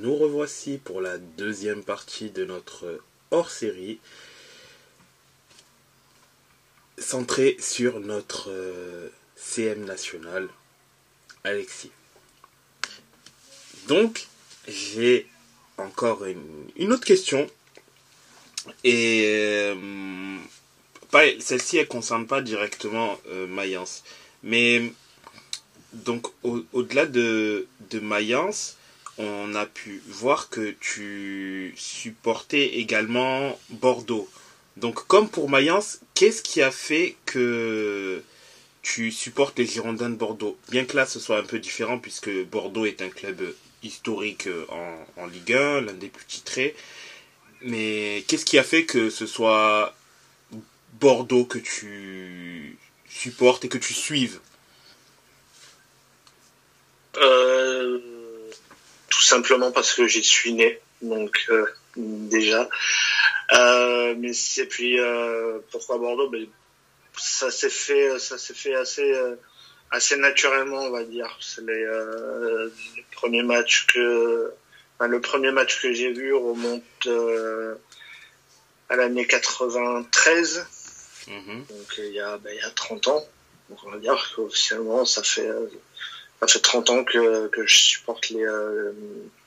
nous revoici pour la deuxième partie de notre hors-série centrée sur notre euh, CM national, Alexis. Donc, j'ai encore une, autre question. Et euh, celle-ci, elle ne concerne pas directement euh, Mayence. Mais donc, au-delà de, de Mayence, on a pu voir que tu supportais également Bordeaux. Donc, comme pour Mayence, qu'est-ce qui a fait que tu supportes les Girondins de Bordeaux? Bien que là, ce soit un peu différent, puisque Bordeaux est un club historique en, en Ligue 1, l'un des plus titrés. Mais qu'est-ce qui a fait que ce soit Bordeaux que tu supportes et que tu suives? Euh, Tout simplement parce que j'y suis né, donc euh, déjà. Euh, mais et puis pourquoi Bordeaux? Ben, Ça s'est fait, ça s'est fait assez assez naturellement, on va dire. C'est les, premiers matchs que, le premier match que j'ai vu remonte à l'année 93 Mhm. Donc il y, a, ben, il y a 30 ans. Donc on va dire qu'officiellement, ça fait, ça fait 30 ans que, que je supporte les, euh,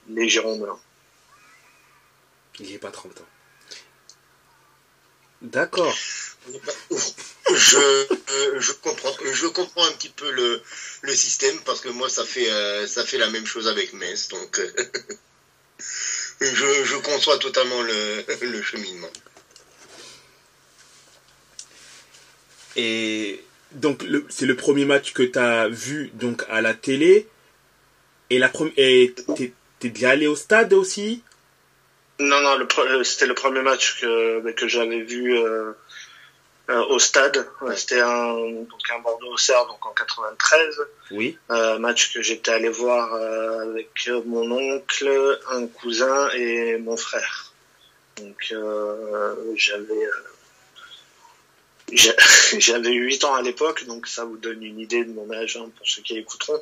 les Girondins. Il n'y a pas 30 ans. D'accord. Je, euh, je, comprends, je comprends un petit peu le, le système parce que moi ça fait, euh, ça fait la même chose avec Metz. Donc je, je conçois totalement le, le cheminement. Et donc c'est le premier match que tu as vu donc à la télé. Et la t'es, t'es déjà allé au stade aussi? Non non, euh, c'était le premier match que ben, que j'avais vu euh, euh, au stade. C'était un donc un Bordeaux donc en 93. Oui. match que j'étais allé voir avec mon oncle, un cousin et mon frère. Donc j'avais j'avais 8 ans à l'époque, donc ça vous donne une idée de mon âge hein, pour ceux qui écouteront.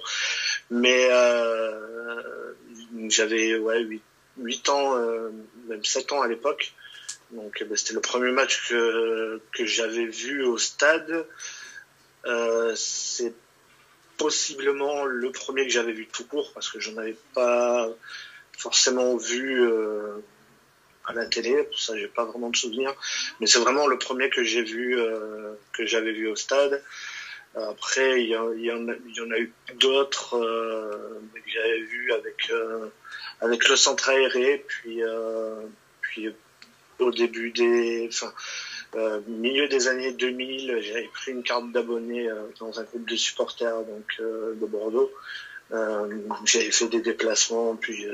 Mais euh, j'avais ouais, 8, ans, euh, même 7 ans à l'époque. Donc bah, c'était le premier match que, j'avais vu au stade. Euh, c'est possiblement le premier que j'avais vu tout court parce que je n'en avais pas forcément vu à la télé, pour ça j'ai pas vraiment de souvenirs, mais c'est vraiment le premier que j'ai vu, euh, que j'avais vu au stade. Après, il y, en, a eu d'autres euh, que j'avais vu avec euh, avec le centre aéré, puis puis au début des, enfin milieu des années 2000, j'avais pris une carte d'abonné dans un groupe de supporters donc de Bordeaux. j'avais fait des déplacements, puis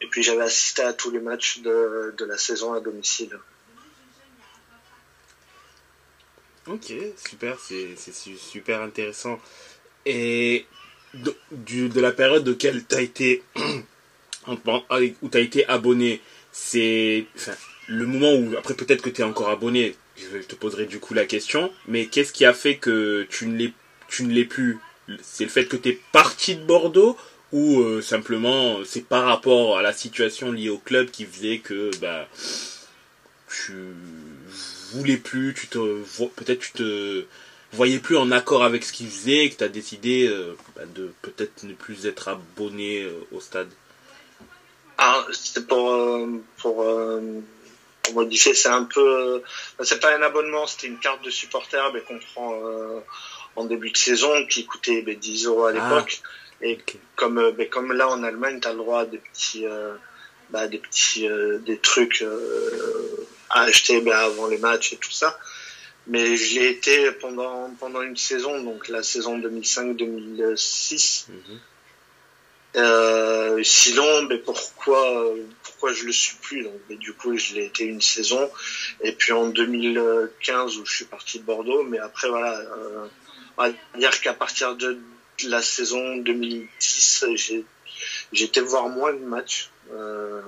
et puis j'avais assisté à tous les matchs de, la saison à domicile. Ok, super, c'est super intéressant. Et de, de la période tu as où tu as été abonné, c'est le moment où après peut-être que tu es encore abonné, je te poserai du coup la question, mais qu'est-ce qui a fait que tu ne l'es plus? C'est le fait que tu es parti de Bordeaux ou euh, simplement c'est par rapport à la situation liée au club qui faisait que bah tu voulais plus, tu te peut-être tu te voyais plus en accord avec ce qu'il faisait et que tu as décidé euh, bah, de peut-être ne plus être abonné euh, au stade. Ah, c'était pour pour, modifier, c'est un peu c'est pas un abonnement, c'était une carte de supporter mais qu'on prend en début de saison qui coûtait 10 euros à ah. Et comme, euh, ben, comme là en Allemagne, tu as le droit à des petits, euh, bah, des petits, euh, des trucs à acheter ben, avant les matchs et tout ça. Mais je l'ai été pendant, pendant une saison, donc la saison 2005-2006. Mhm. sinon, ben, pourquoi, pourquoi je le suis plus donc, Du coup, je l'ai été une saison. Et puis en 2015, où je suis parti de Bordeaux, mais après, voilà, on va dire qu'à partir de la saison 2010, j'ai été voir moins de matchs euh,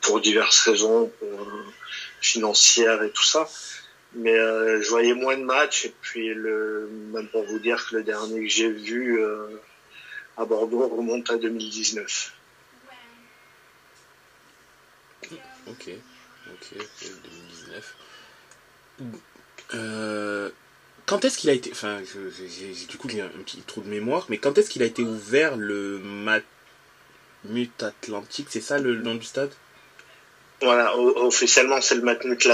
pour, diverses raisons financières et tout ça. Mais euh, je voyais moins de matchs et puis le, même pour vous dire que le dernier que j'ai vu, euh, à Bordeaux remonte à 2019. Ok, ok, 2019. Euh, quand est-ce qu'il a été, enfin, j'ai du coup j'ai un petit trou de mémoire, mais quand est-ce qu'il a été ouvert le Matmut Atlantique, c'est ça le nom du stade? Voilà, officiellement c'est le Matmut,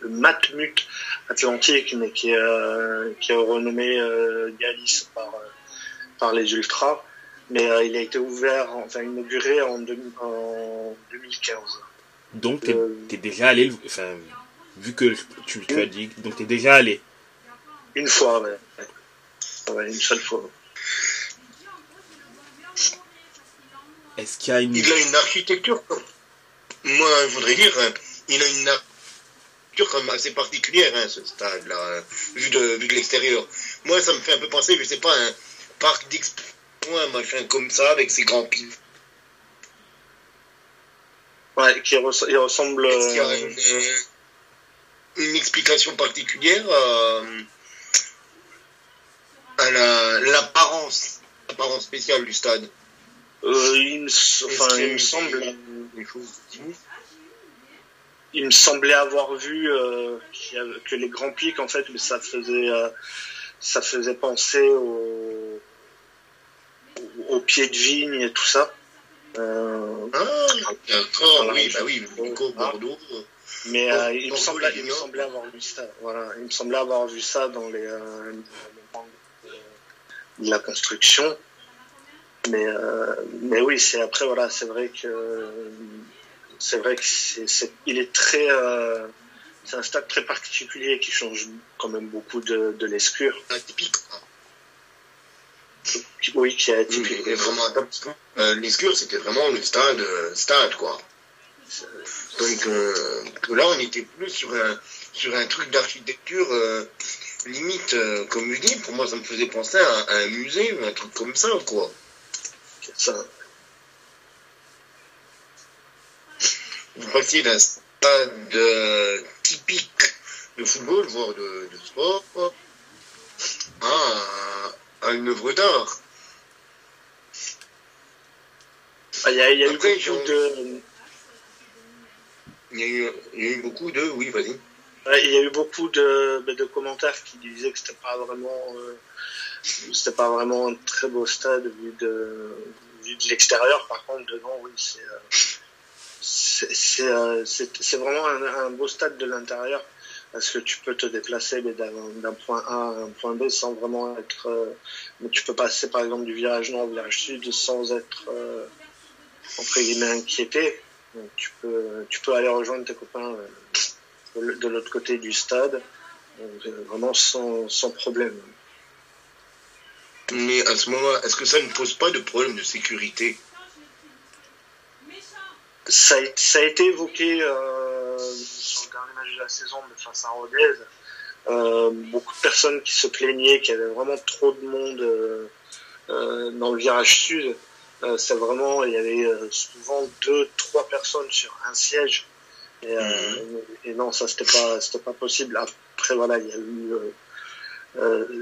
le Matmut Atlantique, mais qui, euh, qui est renommé euh, Galis par, euh, par les Ultras. Mais euh, il a été ouvert, enfin inauguré en, en 2015. Donc t'es es déjà allé, enfin, vu que tu, tu as dit, donc t'es déjà allé Une fois, ouais. ouais. une seule fois. Est-ce qu'il y a une... Il a une architecture, moi je voudrais dire, il a une architecture assez particulière, hein, ce stade-là, vu de, vu de l'extérieur. Moi, ça me fait un peu penser, je sais pas, un parc d'expo, un machin comme ça, avec ses grands pieds. Ouais, qui il ressemble. Est-ce qu'il y a une, euh, une explication particulière euh, à l'apparence l'apparence spéciale du stade euh, il, me, enfin, il me semble. Il me semblait avoir vu euh, que les grands pics, en fait, ça faisait, euh, ça faisait penser au, au, pied de vigne et tout ça. Euh, ah, d'accord, oui, bah oui, Bordeaux. Mais euh, il, me semblait, il, me semblait, avoir vu ça. Voilà, il me semblait avoir vu ça dans les, euh, de la construction. Mais, euh, mais oui, c'est après voilà, c'est vrai que c'est vrai que c'est, il est très, euh, c'est un stade très particulier qui change quand même beaucoup de, de l'escure. Atypique. Oui, qui est atypique. Vraiment euh, l'escure, c'était vraiment le stade, stade quoi. Donc là, on était plus sur un, sur un truc d'architecture limite, euh, comme je dis, pour moi, ça me faisait penser à, un musée ou un truc comme ça, quoi. Ça. Vous passiez d'un stade typique de football, voire de, sport, à, une œuvre d'art. Ah, il y a, y a eu beaucoup de il y, a eu, il y a eu beaucoup de. Oui, vas-y. Il y a eu beaucoup de, ben, de commentaires qui disaient que c'était pas vraiment. Euh, c'était pas vraiment un très beau stade vu de, vu de l'extérieur. Par contre, dedans, oui, c'est. Euh, c'est vraiment un, beau stade de l'intérieur parce que tu peux te déplacer d'un point A à un point B sans vraiment être. Euh, mais tu peux passer par exemple du virage nord au virage sud sans être entre guillemets inquiété tu peux, tu peux aller rejoindre tes copains euh, de l'autre côté du stade, euh, vraiment sans, sans problème. Mais à ce moment-là, est-ce que ça ne pose pas de problème de sécurité? Ça a, ça a, été évoqué euh, sur le dernier match de la saison de face à Rodez. Euh, beaucoup de personnes qui se plaignaient qu'il y avait vraiment trop de monde euh, dans le virage sud. C'est vraiment, il y avait souvent deux, trois personnes sur un siège. Et, euh, mhm. non, ça c'était pas, c'était pas possible. Après voilà, il y a eu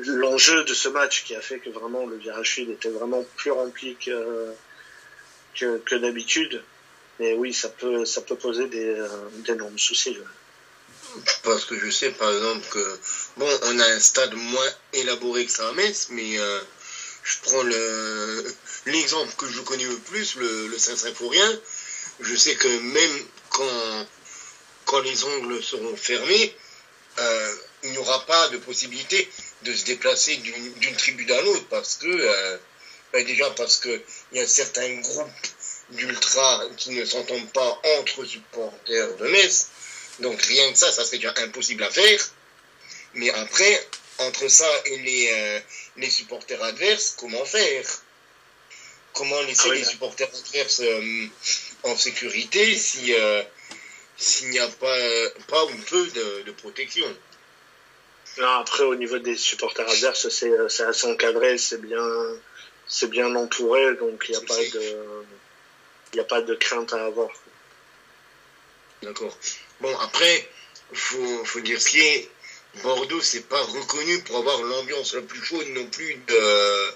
l'enjeu de ce match qui a fait que vraiment le virage sud était vraiment plus rempli que que, d'habitude. Mais oui, ça peut, ça peut poser des, d'énormes soucis. Parce que je sais par exemple que, bon, on a un stade moins élaboré que ça à Metz, mais je prends le, l'exemple que je connais le plus, le, le Saint-Symphorien. Je sais que même quand, quand les ongles seront fermés, euh, il n'y aura pas de possibilité de se déplacer d'une tribune à l'autre parce que, euh, ben déjà parce qu'il y a certains groupes d'ultra qui ne s'entendent pas entre supporters de Metz. Donc rien que ça, ça serait déjà impossible à faire. Mais après, entre ça et les, euh, les supporters adverses, comment faire? Comment laisser les supporters adverses en sécurité si s'il n'y a pas, pas ou peu de, de protection non, après, au niveau des supporters adverses, c'est assez encadré, c'est bien, c'est bien entouré, donc il n'y a pas de, il a pas de crainte à avoir. D'accord. Bon, après, faut, faut dire ce qui est. Bordeaux, c'est pas reconnu pour avoir l'ambiance la plus chaude non plus de,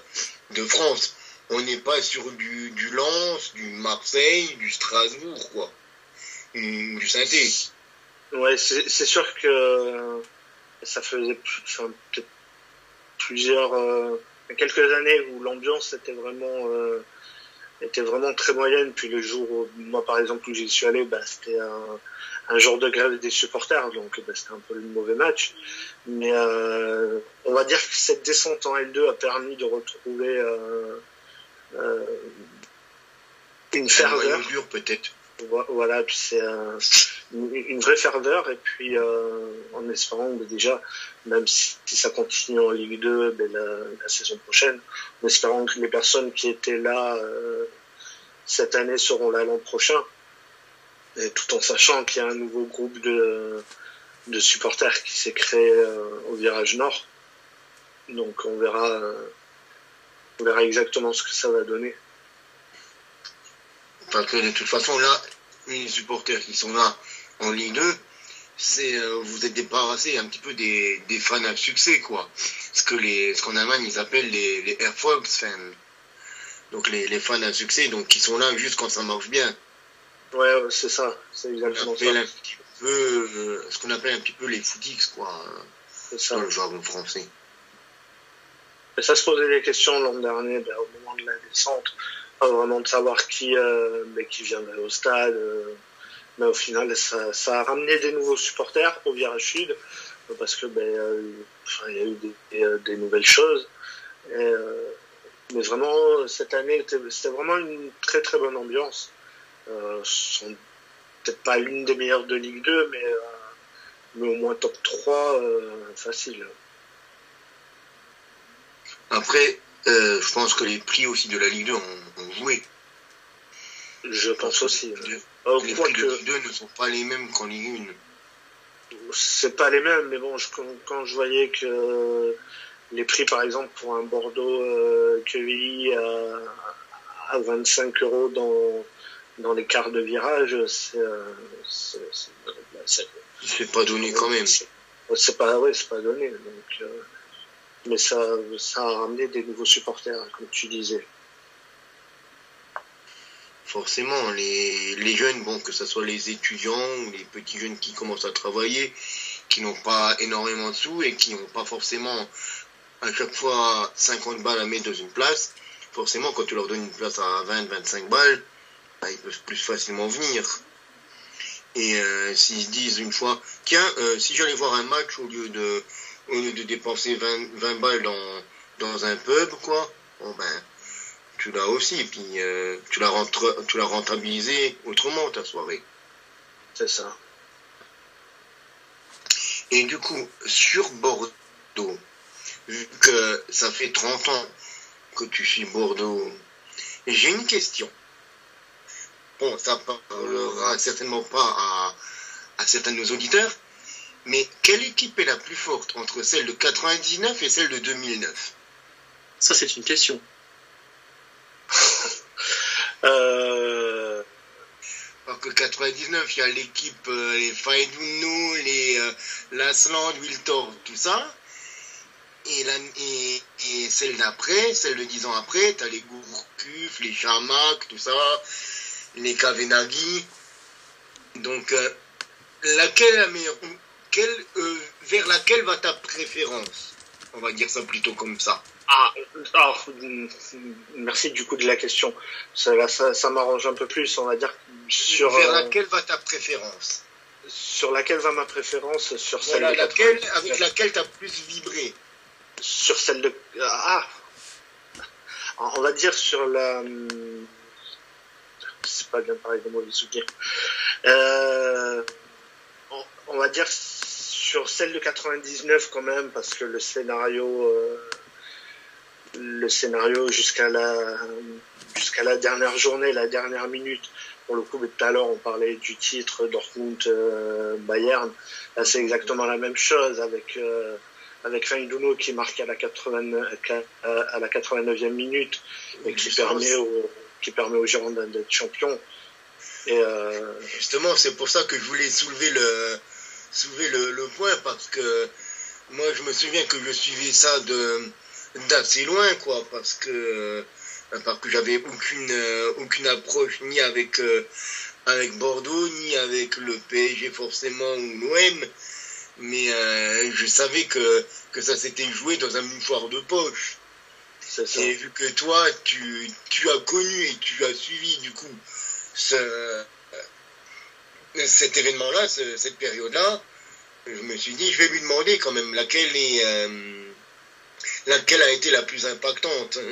de France. on n'est pas sur du, du Lens, du Marseille, du Strasbourg, quoi. Du Ouais, c'est sûr que ça faisait peut-être plusieurs, euh, quelques années où l'ambiance était vraiment, euh, était vraiment très moyenne. Puis le jour, où, moi par exemple, où j'y suis allé, bah, c'était un, un jour de grève des supporters, donc bah, c'était un peu le mauvais match. Mais euh, on va dire que cette descente en L2 a permis de retrouver euh, euh, une ferveur. peut-être. Voilà, c'est une vraie ferveur, et puis euh, en espérant déjà, même si, ça continue en Ligue 2 ben, la, saison prochaine, en espérant que les personnes qui étaient là euh, cette année seront là l'an prochain, et tout en sachant qu'il y a un nouveau groupe de, de supporters qui s'est créé euh, au virage nord. Donc on verra, on verra exactement ce que ça va donner. Parce que de toute façon, là, les supporters qui sont là en Ligue 2, c'est euh, vous êtes débarrassé un petit peu des, des fans à succès, quoi. Ce que les, ce qu'en Allemagne ils appellent les, les fans. Donc les, les fans à succès, donc qui sont là juste quand ça marche bien. Ouais, c'est ça, c'est exactement ça. Un petit peu, euh, ce qu'on appelle un petit peu les footix, quoi. C'est ça. Le jargon français. Et ça se posait des questions l'an dernier, ben, au moment de la descente vraiment de savoir qui, euh, mais qui viendrait au stade. Euh, mais au final, ça, a ramené des nouveaux supporters au virage sud parce que ben, euh, il y a eu des, nouvelles choses. Mais vraiment, cette année, c'était vraiment une très très bonne ambiance. Peut-être pas l'une des meilleures de Ligue 2, mais, mais au moins top 3 facile. Après, euh, je pense que les prix aussi de la Ligue 2 ont, joué. Je pense aussi. Les prix de Ligue 2 ne sont pas les mêmes qu'en Ligue 1. C'est pas les mêmes, mais bon, quand, je voyais que les prix, par exemple, pour un Bordeaux euh, à, 25 euros dans, dans les quarts de virage, c'est. Euh, pas donné quand même. C'est pas, ouais, pas donné. Donc, euh, mais ça, ça a ramené des nouveaux supporters, comme tu disais. Forcément, les, les jeunes, bon, que ce soit les étudiants ou les petits jeunes qui commencent à travailler, qui n'ont pas énormément de sous et qui n'ont pas forcément à chaque fois 50 balles à mettre dans une place, forcément, quand tu leur donnes une place à 20-25 balles, bah, ils peuvent plus facilement venir. Et euh, s'ils se disent une fois, tiens, euh, si j'allais voir un match au lieu de au lieu de dépenser 20, 20 balles dans, dans un pub, quoi, bon ben, tu l'as aussi, puis euh, tu l'as tu l'as rentabilisé autrement ta soirée. C'est ça. Et du coup, sur Bordeaux, vu que ça fait 30 ans que tu suis Bordeaux, j'ai une question. Bon, ça parlera certainement pas à, à certains de nos auditeurs, mais quelle équipe est la plus forte entre celle de 99 et celle de 2009 Ça, c'est une question. euh... Alors que 99, il y a l'équipe, euh, les Faiduno, les euh, Lasland, Wiltor, tout ça. Et, la, et, et celle d'après, celle de 10 ans après, tu as les Gourcuff, les Chamac, tout ça, les Kavenagi. Donc, euh, laquelle est la meilleure euh, vers laquelle va ta préférence? On va dire ça plutôt comme ça. Ah, merci du coup de la question. Ça, ça, m'arrange un peu plus, on va dire. Sur, vers euh, laquelle va ta préférence? Sur laquelle va ma préférence? Sur celle laquelle, avec laquelle tu as plus vibré? Sur celle de. Ah On va dire sur la. C'est pas bien pareil de mauvais souvenirs. Euh, on va dire sur celle de 99 quand même, parce que le scénario, euh, le scénario jusqu'à la, jusqu'à la dernière journée, la dernière minute, pour le coup, tout à l'heure on parlait du titre Dortmund euh, Bayern. Là, c'est exactement la même chose avec euh, avec Duno qui marque à la 80 à la 89e minute et qui permet au qui permet aux Girondins d'être champions. Et justement, c'est pour ça que je voulais soulever le soulever le, point parce que moi je me souviens que je suivais ça de d'assez loin quoi parce que parce que j'avais aucune, aucune approche ni avec, avec Bordeaux, ni avec le PSG forcément ou l'OM. Mais je savais que, que ça s'était joué dans un mouchoir de poche. Et vu que toi, tu, tu as connu et tu as suivi du coup ce, cet événement-là, cette période-là, je me suis dit, je vais lui demander quand même laquelle euh, a été la plus impactante.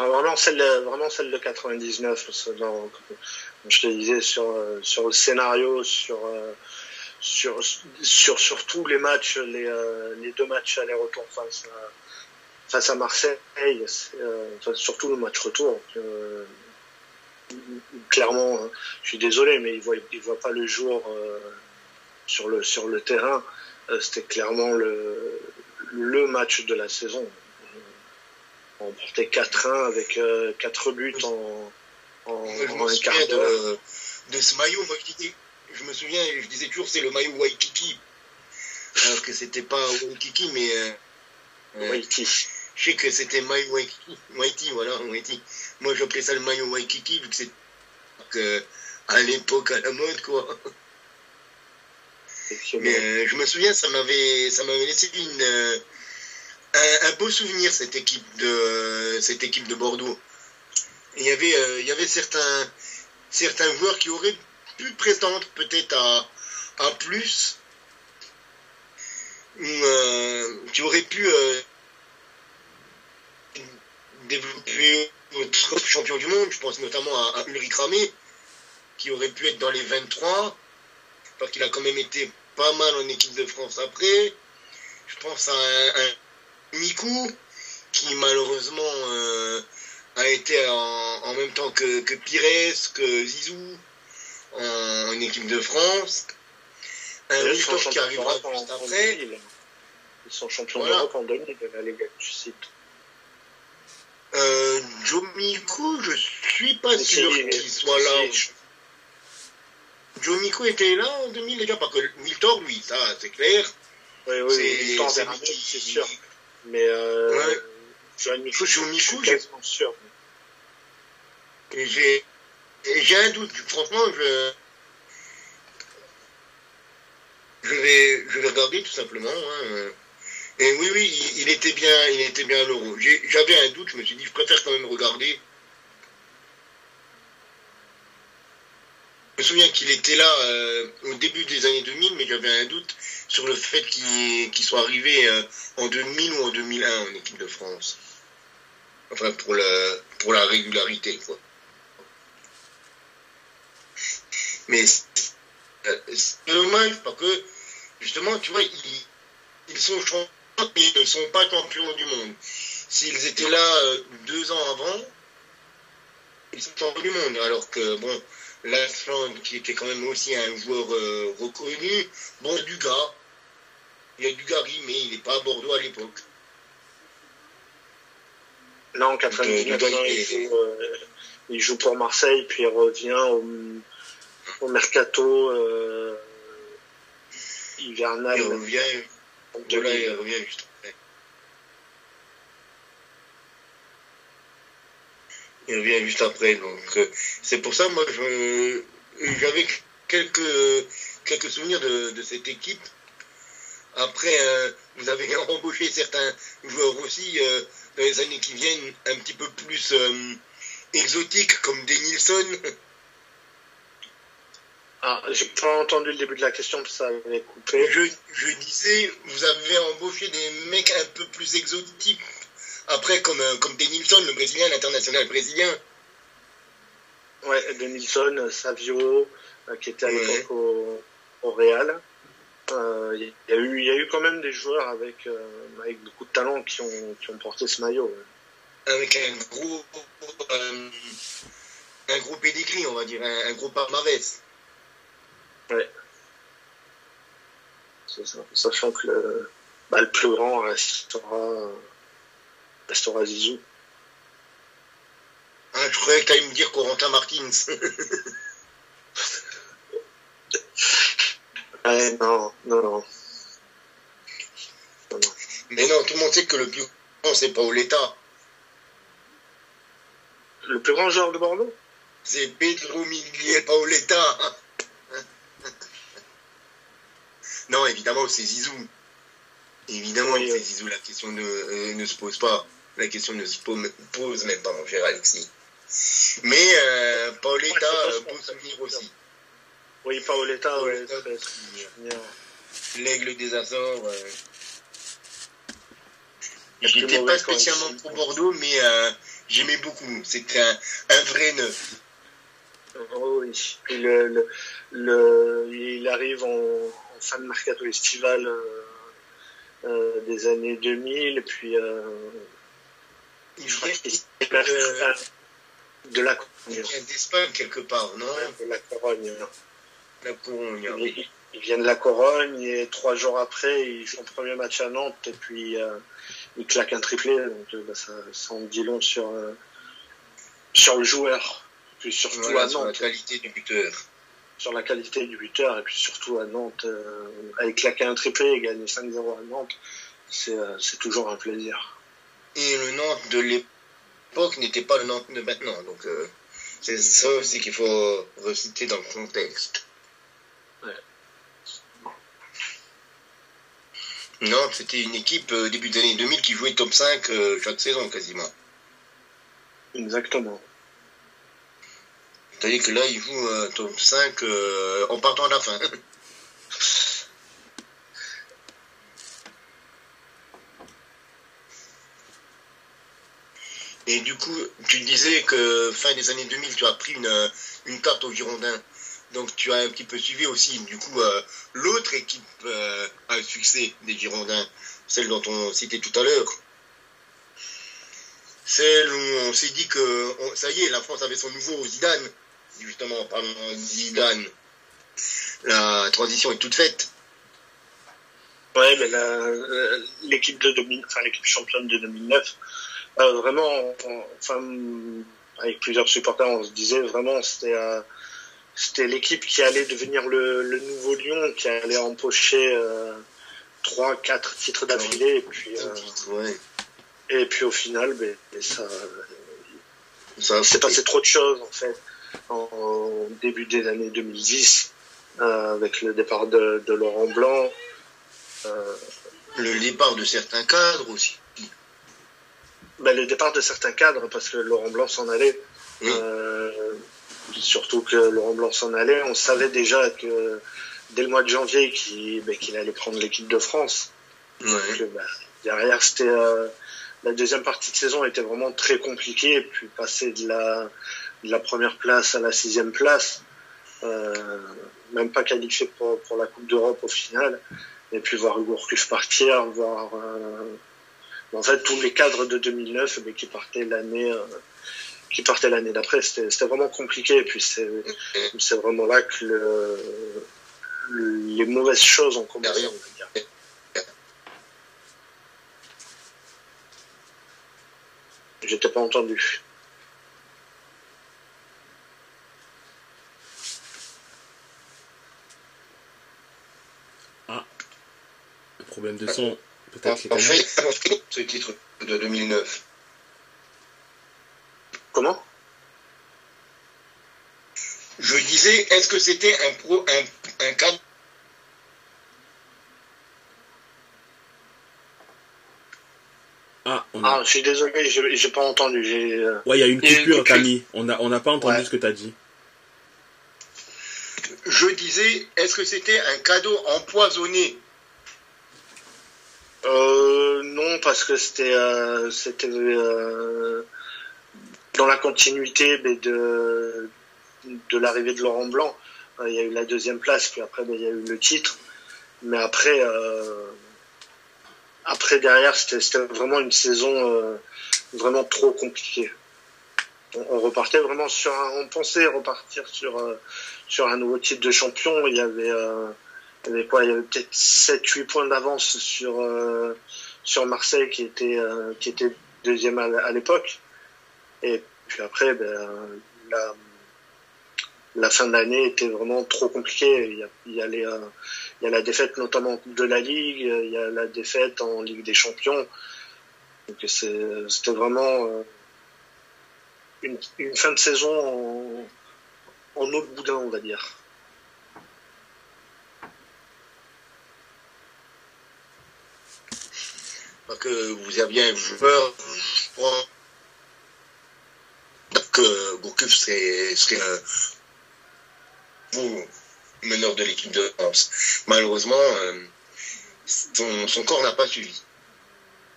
Ah, vraiment celle, vraiment celle de 99. je te disais sur euh, sur le scénario, sur euh, sur sur sur tous les matchs, les deux matchs aller-retour face à Marseille, surtout le match retour clairement, hein, je suis désolé, mais il voit, il voit pas le jour euh, sur le sur le terrain. Euh, c'était clairement le le match de la saison. On portait 4-1 avec 4 euh, buts en, en, un quart d'heure. De, ce maillot, moi je disais, je me souviens, je disais toujours c'est le maillot Waikiki. Alors que c'était pas Waikiki, mais. Waikiki. Je sais que c'était maillot Waikiki. Voilà, Waikiki. Moi, j'appelais ça le maillot Waikiki, vu que c'est à l'époque à la mode, quoi. Mais euh, je me souviens, ça m'avait, ça m'avait laissé une, euh, un, beau souvenir cette équipe de, cette équipe de Bordeaux. Il y avait, euh, il y avait certains, certains joueurs qui auraient pu prétendre peut-être à, à plus, ou qui auraient pu développer notre champion du monde, je pense notamment à, Ulrich Ramé, qui aurait pu être dans les 23, parce qu'il a quand même été pas mal en équipe de France après. Je pense à un, Miku, qui malheureusement euh, a été en, même temps que, Pires, que Zizou, en, équipe de France. Un Victor qui arrivera juste après. Ils sont champions d'Europe en 2000 de la Ligue, tu cites. Euh, Jomiko, je suis pas sûr qu'il soit là. Jomiko était là en 2000 déjà, parce que Miltor, lui, ça, c'est clair. Oui, oui, c'est sûr. Mais euh, ouais. Jomiko, Jomiko, j'ai sûr. J'ai, j'ai un doute. Franchement, je, je vais, je vais regarder tout simplement. Hein. Oui, oui, il, était bien, il était bien à l'euro. J'avais un doute, je me suis dit, je préfère quand même regarder. Je me souviens qu'il était là euh, au début des années 2000, mais j'avais un doute sur le fait qu'il soit arrivé euh, en 2000 ou en 2001 en équipe de France. Enfin, pour la, pour la régularité, quoi. Mais euh, c'est dommage parce que, justement, tu vois, ils, sont ils ne sont pas champions du monde. S'ils étaient là euh, deux ans avant, ils sont champions du monde. Alors que, bon, l'Islande, qui était quand même aussi un joueur euh, reconnu, bon, du gars, il y a du Gary, mais il n'est pas à Bordeaux à l'époque. Non, en 99, euh, il, joue, pour Marseille, puis il revient au, mercato hivernal. Il revient de là, il revient juste après. Il revient juste après. Donc, euh, c'est pour ça, moi, j'avais quelques, quelques souvenirs de, cette équipe. Après, euh, vous avez embauché certains joueurs aussi euh, dans les années qui viennent un petit peu plus exotiques, comme Denilson. Ah, j'ai pas entendu le début de la question, ça avait coupé. Je, je, disais, vous avez embauché des mecs un peu plus exotiques. Après, comme, euh, comme Denilson, le Brésilien, l'international brésilien. Ouais, Denilson, Savio, euh, qui était à l'époque au, au, Real. Euh, il y, a eu, y a eu quand même des joueurs avec, avec beaucoup de talent qui ont, qui ont porté ce maillot. Avec un gros, un gros pédigree, on va dire, un, un gros palmarès. Ouais. C'est ça. Sachant que le, bah, le plus grand restera, restera Zizou. Ah, je croyais que tu allais me dire Corentin Martins. ouais, non, non, non, Mais non, tout le monde sait que le plus grand, c'est pas l'État. Le plus grand joueur de Bordeaux? C'est Pedro Miguel Paoletta. non, évidemment, c'est Zizou. Évidemment, Oui, c'est. Zizou. La question ne, euh, ne se pose pas. La question ne se pose, même pas, mon cher Alexis. Mais euh, Paoletta, Ouais, euh, beau souvenir aussi. Oui, Paoletta, souvenir. L'aigle des Açores. euh. J'étais pas spécialement pour Bordeaux, mais euh, j'aimais beaucoup. C'était un, un vrai neuf. Oh oui. Le, le, le- il arrive en fin de mercato estival euh, euh, des années 2000, et puis euh, Il je crois vient, qu'il il est de la Corogne. vient d'Espagne quelque part, non De la Corogne. La Corogne. Il, il vient de la Corogne et trois jours après, il joue son premier match à Nantes et puis il claque un triplé. Donc bah, ça, ça en dit long sur, sur le joueur. Puis surtout Voilà, à sur la Nantes, qualité du buteur. Sur la qualité du buteur et puis surtout à Nantes, euh, avec claquer un triplé et gagner 5-0 à Nantes, c'est euh, c'est toujours un plaisir. Et le Nantes de l'époque n'était pas le Nantes de maintenant. Donc euh, c'est ça aussi qu'il faut reciter dans le contexte. Ouais. Nantes, c'était une équipe euh, début des années 2000 qui jouait top 5 euh, chaque saison quasiment. Exactement. C'est-à-dire que là, ils jouent euh, top 5 euh, en partant à la fin. Et du coup, tu disais que fin des années 2000, tu as pris une, euh, une carte au Girondin. Donc tu as un petit peu suivi aussi, du coup, euh, l'autre équipe euh, à succès des Girondins, celle dont on citait tout à l'heure. Celle où on s'est dit que ça y est, la France avait son nouveau Zidane. Justement, en parlant de Zidane, la transition est toute faite. Ouais, mais euh, l'équipe de 2000, enfin l'équipe championne de 2009, euh, vraiment, on- enfin, avec plusieurs supporters, on se disait vraiment, c'était, euh, c'était l'équipe qui allait devenir le, le nouveau Lyon, qui allait empocher euh, trois, quatre titres d'affilée, et puis, Ouais. et puis au final, ben, ben, ça, Ça, il s'est passé trop de choses en fait en, en début des années 2010, euh, avec le départ de, de Laurent Blanc. Euh, le départ de certains cadres aussi. Ben, le départ de certains cadres, parce que Laurent Blanc s'en allait. Oui. Euh, surtout que Laurent Blanc s'en allait. On savait déjà que dès le mois de janvier qu'il ben, qu'il allait prendre l'équipe de France. Que, ben, derrière, c'était euh, la deuxième partie de saison était vraiment très compliquée. Puis passer de la, première place à la sixième place, euh, même pas qualifié pour, la Coupe d'Europe au final. Et puis voir Gourcuff partir, voir euh, en fait tous les cadres de 2009 mais qui partaient l'année euh, qui partaient l'année d'après. C'était vraiment compliqué. Et puis c'est vraiment là que le, les mauvaises choses ont commencé. J'étais pas entendu. Le problème de son, peut-être fait, ce titre de 2009. Comment? Je disais, est-ce que c'était un pro, un, un cadre Ah, on a... Ah, je suis désolé, j'ai j'ai pas entendu. J'ai euh, Ouais, il y a eu une coupure. Camille. On n'a on n'a pas entendu Ouais. ce que tu as dit. Je disais, est-ce que c'était un cadeau empoisonné? Euh, non, parce que c'était euh, c'était euh, dans la continuité mais de de l'arrivée de Laurent Blanc. Euh, Il y a eu la deuxième place, puis après ben, il y a eu le titre. Mais après euh, après derrière c'était vraiment une saison euh, vraiment trop compliquée. On, repartait vraiment sur un, on pensait repartir sur euh, sur un nouveau titre de champion. Il y avait euh, il y avait quoi? Il y avait peut-être 7-8 points d'avance sur euh, sur Marseille qui était euh, qui était deuxième à, l'époque. Et puis après, ben, la la fin de l'année était vraiment trop compliquée. Il y a, il y euh, il y a la défaite notamment en Coupe de la Ligue, il y a la défaite en Ligue des Champions. Donc c'était vraiment euh, une, fin de saison en, en autre boudin, on va dire. Parce que vous aviez un joueur, je crois, que Gourcuff serait, serait euh, meneur de l'équipe de France. Malheureusement, euh, son, corps n'a pas suivi.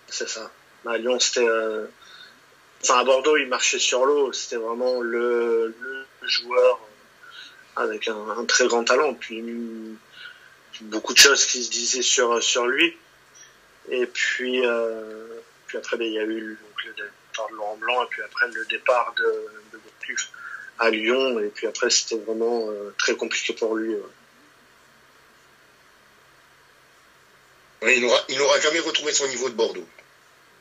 C'est ça. À Lyon, c'était. euh, Enfin, à Bordeaux, il marchait sur l'eau. C'était vraiment le, joueur avec un, très grand talent. Puis beaucoup de choses qui se disaient sur, lui. Et puis, euh, puis après, ben, il y a eu le départ de Laurent Blanc, et puis après le départ de, de à Lyon. Et puis après, c'était vraiment euh, très compliqué pour lui. Ouais, Il n'aura il jamais retrouvé son niveau de Bordeaux.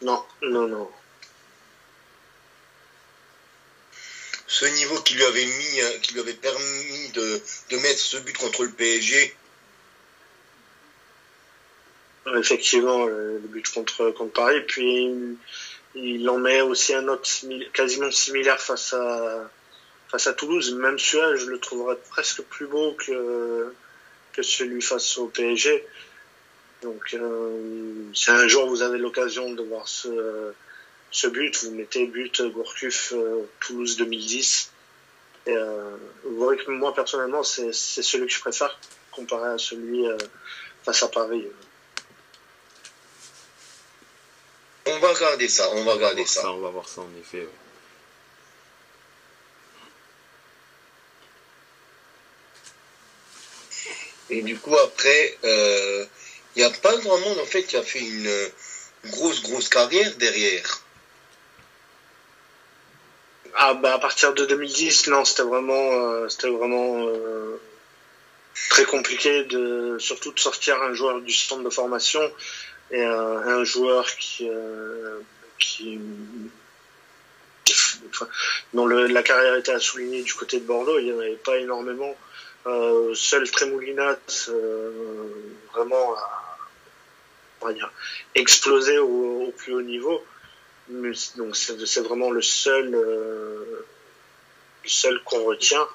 Non, non, non. Ce niveau qui lui avait mis, euh, qui lui avait permis de, de mettre ce but contre le PSG, Effectivement, le, but contre, contre Paris. Puis il, en met aussi un autre quasiment similaire face à, face à Toulouse. Même celui-là, je le trouverais presque plus beau que, que celui face au PSG. Donc, euh, si un jour vous avez l'occasion de voir ce, ce but, vous mettez but Gourcuff euh, Toulouse 2010. Et, euh, vous verrez que moi, personnellement, c'est c'est celui que je préfère comparé à celui euh, face à Paris. on va regarder ça, on va regarder voir ça. On va voir ça en effet. ouais. Et du coup, après, euh, il n'y a pas grand monde en fait qui a fait une euh, grosse, grosse carrière derrière. Ah bah à partir de 2010, non, c'était vraiment, euh, c'était vraiment euh, très compliqué de, surtout de sortir un joueur du centre de formation et euh, un joueur qui, euh, dont le- la carrière était à souligner du côté de Bordeaux. Il n'y en avait pas énormément. Euh, seul Tremoulinat euh, vraiment a, on va dire, explosé au, au plus haut niveau. Mais donc c'est c'est vraiment le seul, euh, le seul qu'on retient.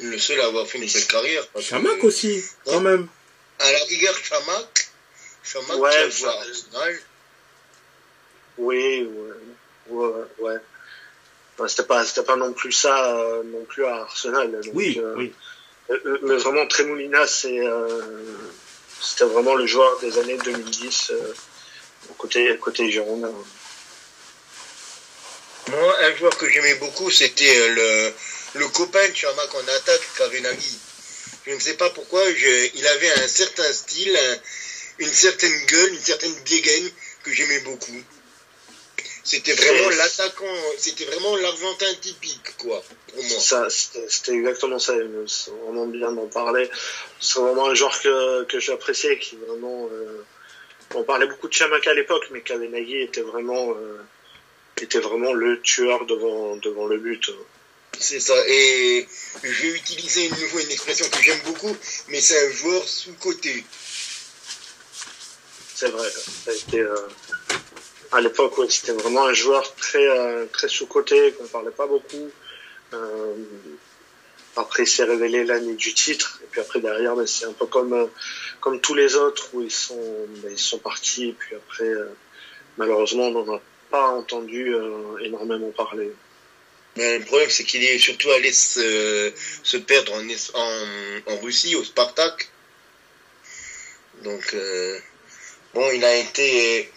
Le seul à avoir fait une telle carrière. que- Chamac aussi, quand même. À la rigueur, Chamac. Chamac Ouais, qui a Arsenal. Oui, ouais, ouais. ouais. Ouais, C'était pas, c'était pas non plus ça, euh, non plus à Arsenal. Donc, Oui, euh, oui. Euh, Mais vraiment, Tremolina, c'est, euh, c'était vraiment le joueur des années 2010 euh, côté, côté Girondin. Moi, un joueur que j'aimais beaucoup, c'était euh, le, le copain de Chamac en attaque, Kavenaghi. Je ne sais pas pourquoi, il avait un certain style, un- une certaine gueule, une certaine dégaine que j'aimais beaucoup. C'était vraiment l'attaquant, c'était vraiment l'Argentin typique, quoi, pour moi. Ça, c'était exactement ça. C'est vraiment bien d'en parler. C'est vraiment un joueur que, que j'appréciais, qui vraiment. euh, on parlait beaucoup de Chamac à l'époque, mais Kavenaghi était vraiment, euh, était vraiment le tueur devant, devant le but. C'est ça. Et utilisé une nouveau une expression que j'aime beaucoup, mais c'est un joueur sous-côté. C'est vrai. Ça a été, euh, à l'époque, c'était vraiment un joueur très, euh, très sous-côté, qu'on parlait pas beaucoup. Euh, après, il s'est révélé l'année du titre. Et puis après, derrière, ben, c'est un peu comme, euh, comme tous les autres où ils sont, ben, ils sont partis. Et puis après, malheureusement, on n'en a pas entendu énormément parler. Mais le problème, c'est qu'il est surtout allé se, se perdre en, en, Russie, au Spartak. Donc, bon, il a été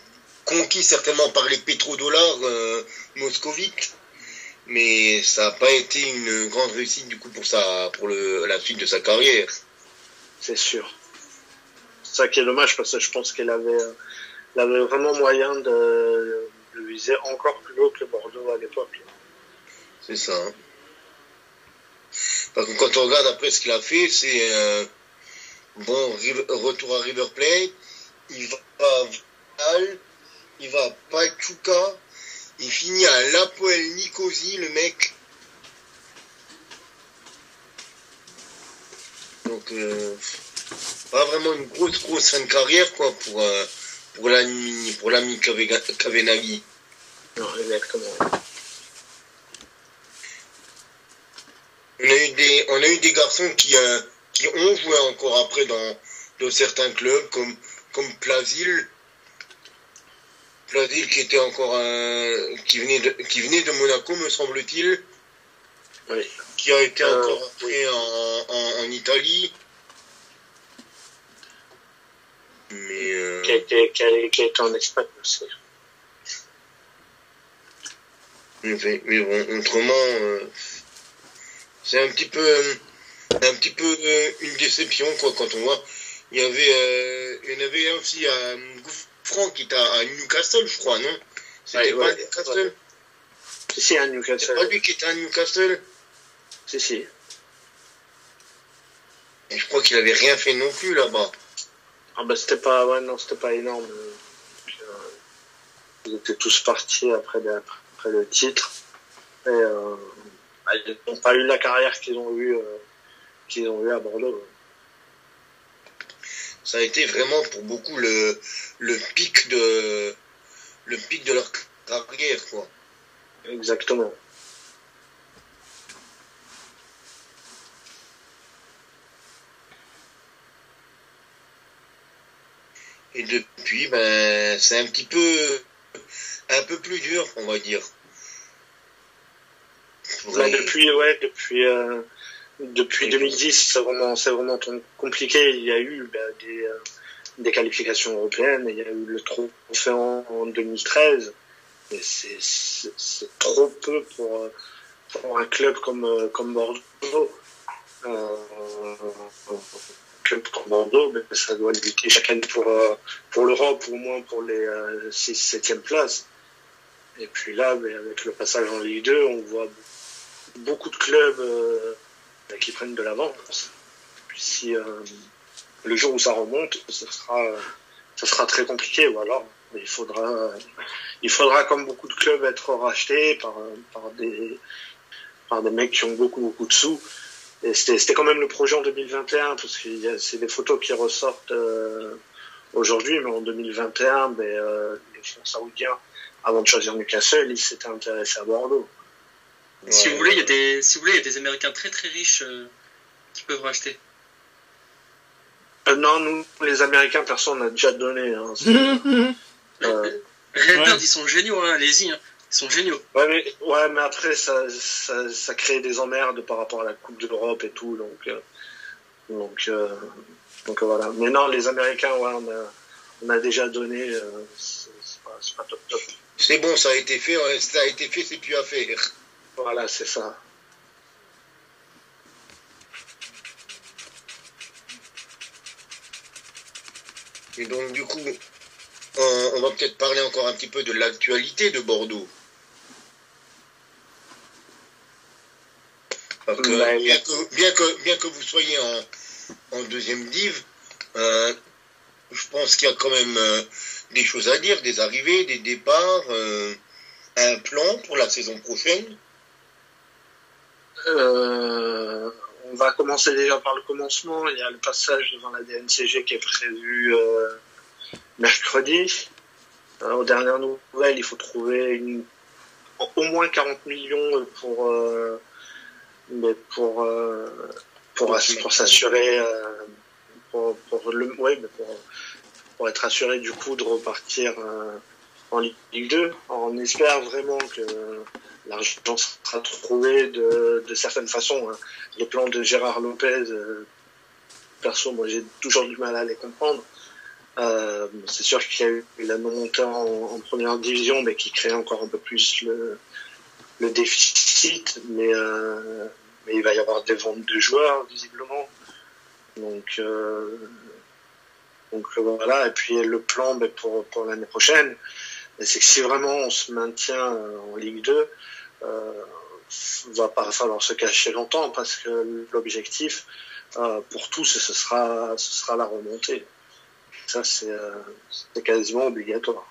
conquis certainement par les pétrodollars euh, moscovites, mais ça n'a pas été une grande réussite du coup pour, sa, pour le, la suite de sa carrière. C'est sûr. C'est ça qui est dommage parce que je pense qu'elle avait, elle avait vraiment moyen de, de viser encore plus haut que Bordeaux à l'époque. C'est ça. hein. Parce que quand on regarde après ce qu'il a fait, c'est euh, bon retour à River Plate, il va à Val, il va à Pachuca, il finit à l'Apoel Nicosie, le mec. Donc euh, pas vraiment une grosse grosse fin de carrière quoi pour euh, pour l'ami pour l'ami Kave- Kavenaghi. Non, exactement. On a eu des, on a eu des garçons qui, euh, qui ont joué encore après dans, dans certains clubs, comme, comme Plaville. Plaville qui était encore un, qui venait de, qui venait de Monaco, me semble-t-il. Oui. Qui a été Euh, encore après en, en, en Italie. Mais, euh, Qui a été, qui a, qui a été en Espagne aussi. Mais, mais bon, autrement, euh, c'est un petit peu, euh, un petit peu euh, une déception quoi quand on voit. Il y avait, euh, il y en avait un aussi à Qui était à Newcastle, je crois, non C'était Ouais, pas ouais, Newcastle Si, si, à C'est Newcastle. pas lui qui était à Newcastle Si, si. Et je crois qu'il avait rien fait non plus là-bas. Ah bah c'était pas, ouais, non, c'était pas énorme. Ils étaient tous partis après, le- après le titre. Et euh, bah, ils n'ont pas eu la carrière qu'ils ont eu, euh, qu'ils ont eu à Bordeaux. Ça a été vraiment pour beaucoup le, le pic de, le pic de leur carrière, quoi. Exactement. Et depuis, ben, c'est un petit peu, un peu plus dur, on va dire. Bah, les- depuis, ouais, depuis, euh, depuis 2010, c'est vraiment, c'est vraiment compliqué. Il y a eu bah, des, euh, des qualifications européennes. Il y a eu le trophée en, en 2013. Et c'est, trop peu pour, euh, pour un club comme, euh, comme Bordeaux. Euh, un club comme Bordeaux, ben, ça doit lutter chaque année pour, euh, pour l'Europe, au moins pour les euh, 6-7e places. Et puis là, avec le passage en Ligue 2, on voit beaucoup de clubs qui prennent de l'avance. Puis si euh, le jour où ça remonte, ça sera, ça sera très compliqué. Ou alors, il faudra, il faudra comme beaucoup de clubs être rachetés par, par des, par des mecs qui ont beaucoup beaucoup de sous. Et c'était, quand même le projet en 2021 parce que c'est des photos qui ressortent euh, aujourd'hui, mais en 2021, ben, euh, les fonds saoudiens, avant de choisir Newcastle, ils s'étaient intéressés à Bordeaux. Si vous voulez, il y a des, si vous voulez, il y a des Américains très très riches euh, qui peuvent racheter. Euh, non, nous, les Américains, personne n'a déjà donné. Hein. Euh, Redbird, Ouais. ils sont géniaux, hein, allez-y, hein. ils sont géniaux. ouais, mais, ouais, mais après, ça, ça, ça crée des emmerdes par rapport à la Coupe de l'Europe et tout. Donc, euh, donc, euh, donc euh, voilà. Mais non, les Américains, ouais, on a, on a déjà donné. euh, c'est pas, pas top top. C'est bon, ça a été fait, ça a été fait, c'est plus à faire. Voilà, c'est ça. Et donc, du coup, on, on va peut-être parler encore un petit peu de l'actualité de Bordeaux. Parce que, Ouais. bien, que, bien, que, bien que vous soyez en, en deuxième div, euh, je pense qu'il y a quand même euh, des choses à dire, des arrivées, des départs, euh, un plan pour la saison prochaine. Euh, on va commencer déjà par le commencement. Il y a le passage devant la DNCG qui est prévu euh, mercredi. Euh, aux dernières nouvelles, il faut trouver une, au moins 40 millions pour, euh, mais pour, pour, ass- pour s'assurer, pour, pour, le, ouais, mais pour, pour être assuré du coup de repartir en Ligue 2. On espère vraiment que l'argent sera trouvé de, certaines façons. hein. Les plans de Gérard Lopez, euh, perso, moi j'ai toujours du mal à les comprendre. Euh, c'est sûr qu'il y a eu la montée en, en première division, mais qui crée encore un peu plus le, déficit. Mais, euh, mais il va y avoir des ventes de joueurs, visiblement. Donc, donc voilà. Et puis le plan ben, pour, l'année prochaine, ben, c'est que si vraiment on se maintient en Ligue 2, euh, va pas falloir se cacher longtemps parce que l'objectif euh, pour tous ce sera ce sera la remontée. Ça c'est euh, c'est quasiment obligatoire.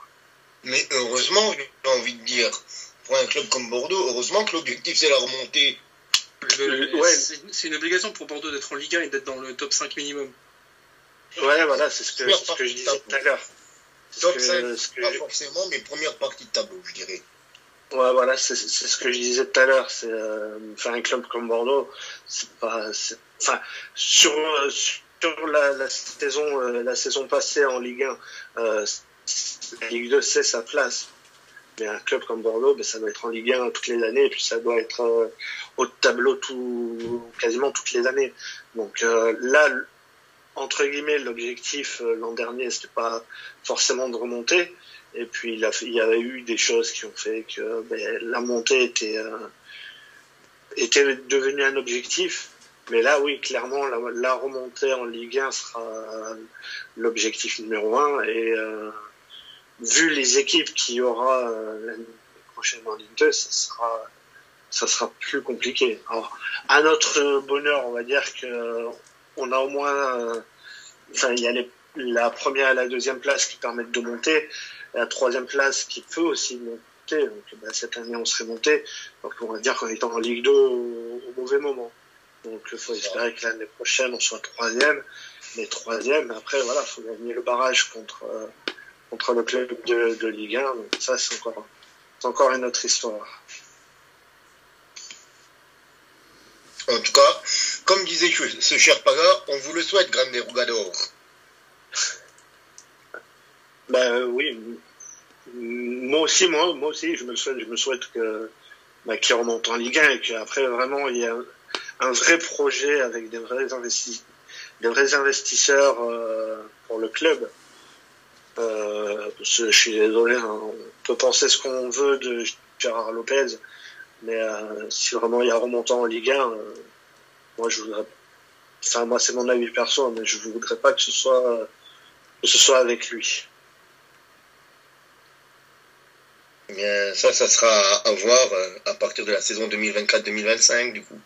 Mais heureusement, j'ai envie de dire, pour un club comme Bordeaux, heureusement que l'objectif c'est la remontée. Ouais. c'est- une obligation pour Bordeaux d'être en Ligue 1 et d'être dans le top 5 minimum. Ouais voilà c'est ce que c'est ce que je disais tout à l'heure. Top que- 5, ce que pas je- forcément, mais première partie de tableau, je dirais. Ouais, voilà, c'est ce que je disais tout à l'heure. C'est euh, enfin un club comme Bordeaux, c'est pas, enfin sur sur la, la saison la saison passée en Ligue 1, la Ligue 2 c'est sa place. Mais un club comme Bordeaux, ben, ça doit être en Ligue 1 toutes les années, et puis ça doit être euh, au tableau tout, quasiment toutes les années. Donc euh, là, entre guillemets, l'objectif euh, l'an dernier, c'était pas forcément de remonter. Et puis il, a, y avait eu des choses qui ont fait que ben, la montée était, était devenue un objectif. Mais là, oui, clairement, la, remontée en Ligue 1 sera l'objectif numéro un. Et vu les équipes qu'il y aura euh, l'année en Ligue 2, ça sera, ça sera plus compliqué. Alors, à notre bonheur, on va dire que on a au moins, euh, enfin, il y a la première et la deuxième place qui permettent de monter, la troisième place qui peut aussi monter. Donc, bah, cette année, on serait monté. Donc, on va dire qu'on est en Ligue 2 au, mauvais moment. Donc, il faut espérer que l'année prochaine, on soit troisième. Mais troisième, après, voilà, il faut gagner le barrage contre, euh, contre le club de, Ligue 1. Donc ça, c'est encore, encore une autre histoire. En tout cas, comme disait ce cher Paga, on vous le souhaite, Grande Rougador. Ben oui. Moi aussi, moi, moi aussi, je me souhaite, je me souhaite que bah, qu'il remonte en Ligue 1 et qu'après vraiment il y a un, vrai projet avec des vrais, des vrais investisseurs euh, pour le club. Euh, je suis désolé, hein, on peut penser ce qu'on veut de Gérard Lopez, mais euh, si vraiment il y a remontant en Ligue 1, euh, moi je voudrais, enfin moi c'est mon avis perso, mais je voudrais pas que ce soit que ce soit avec lui. Bien, ça, ça sera à voir à partir de la saison 2024-2025 du coup.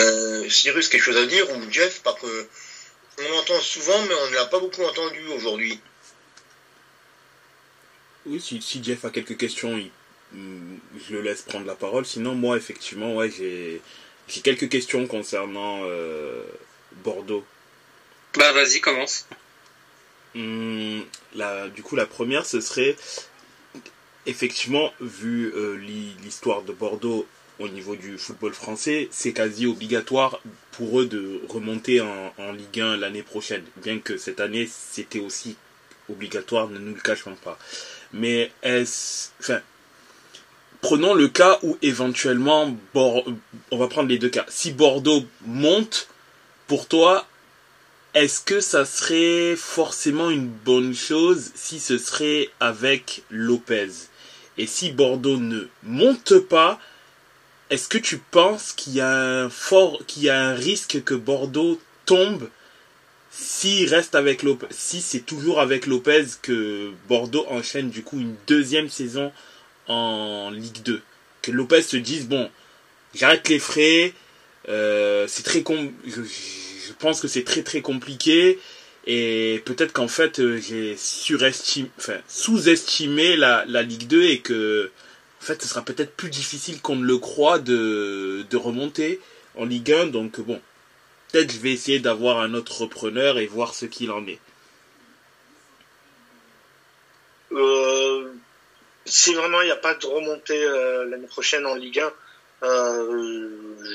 Euh, Cyrus, quelque chose à dire? Ou Jeff Parce que on entend souvent, mais on ne l'a pas beaucoup entendu aujourd'hui. Oui, si, Jeff a quelques questions, mm, je le laisse prendre la parole. Sinon, moi, effectivement, ouais, j'ai, quelques questions concernant euh, Bordeaux. Bah, vas-y, commence. Hmm, du coup, la première, ce serait effectivement, vu euh, l'histoire de Bordeaux au niveau du football français, c'est quasi obligatoire pour eux de remonter en, Ligue 1 l'année prochaine. Bien que cette année, c'était aussi obligatoire, ne nous le cachons pas. Mais est-ce, enfin, prenons le cas où éventuellement, on va prendre les deux cas. Si Bordeaux monte, pour toi, est-ce que ça serait forcément une bonne chose si ce serait avec Lopez? Et si Bordeaux ne monte pas, est-ce que tu penses qu'il y a un qu'il y a un risque que Bordeaux tombe s'il reste avec Lopez, si c'est toujours avec Lopez que Bordeaux enchaîne du coup une deuxième saison en Ligue 2 Que Lopez se dise bon, j'arrête les frais, euh, c'est très je, pense que c'est très très compliqué et peut-être qu'en fait euh, j'ai surestimé, enfin sous-estimé la, la Ligue 2 et que en fait, ce sera peut-être plus difficile qu'on ne le croit de, remonter en Ligue 1. Donc bon, peut-être je vais essayer d'avoir un autre repreneur et voir ce qu'il en est. Euh, si vraiment il n'y a pas de remontée euh, l'année prochaine en Ligue 1, euh,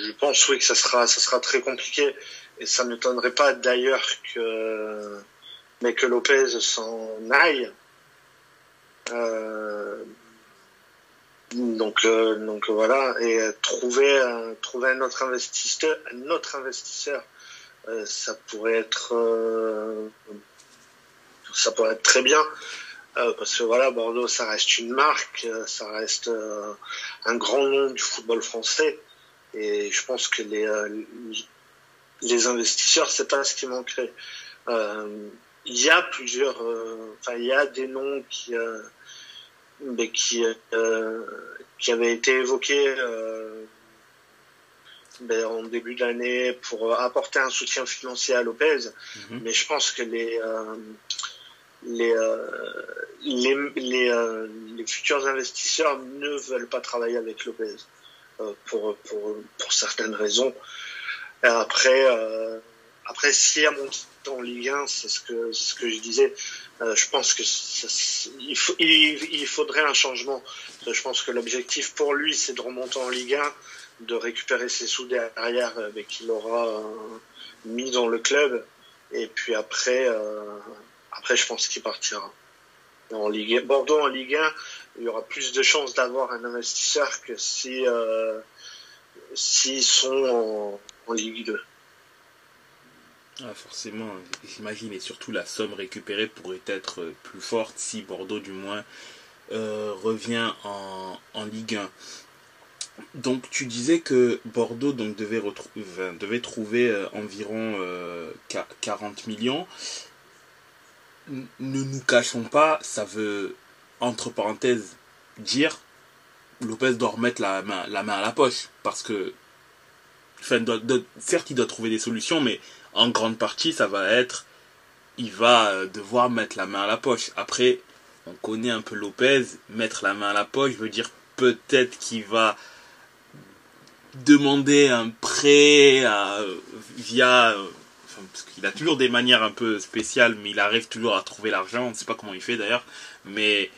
je pense oui que ça sera, ça sera très compliqué. Et ça ne m'étonnerait pas d'ailleurs que, mais que Lopez s'en aille. Donc, euh, donc voilà, et euh, trouver, trouver un autre investisseur, un autre investisseur, euh, ça pourrait être, ça pourrait être très bien, parce que voilà, Bordeaux, ça reste une marque, ça reste un grand nom du football français, et je pense que les, les investisseurs, c'est pas ce qui manquerait. Il y a plusieurs, enfin, il y a des noms qui mais qui, euh, qui avait été évoqué euh, ben, en début d'année pour apporter un soutien financier à Lopez. Mhm. Mais je pense que les, euh, les, les, les, les, futurs investisseurs ne veulent pas travailler avec Lopez pour, pour, pour certaines raisons. Après, euh, après, si à monter en Ligue 1, c'est ce que, ce que je disais, euh, je pense que il, faut, il, faudrait un changement. Je pense que l'objectif pour lui, c'est de remonter en Ligue 1, de récupérer ses sous derrière avec qu'il aura mis dans le club. Et puis après, après, je pense qu'il partira en Ligue 1. Bordeaux en Ligue 1, il y aura plus de chances d'avoir un investisseur que si s'ils sont en, Ligue 2. Ah, forcément, j'imagine, et surtout la somme récupérée pourrait être plus forte si Bordeaux, du moins, euh, revient en, Ligue 1. Donc, tu disais que Bordeaux donc, devait, devait trouver euh, environ 40 euh, millions. Ne nous cachons pas, ça veut, entre parenthèses, dire Lopez doit remettre la main, la main à la poche. Parce que, certes, il doit trouver des solutions, mais en grande partie, ça va être, il va euh, devoir mettre la main à la poche. Après, on connaît un peu Lopez, mettre la main à la poche veut dire peut-être qu'il va demander un prêt via qu'il a toujours des manières un peu spéciales mais il arrive toujours à trouver l'argent on ne sait pas comment il fait d'ailleurs. Mais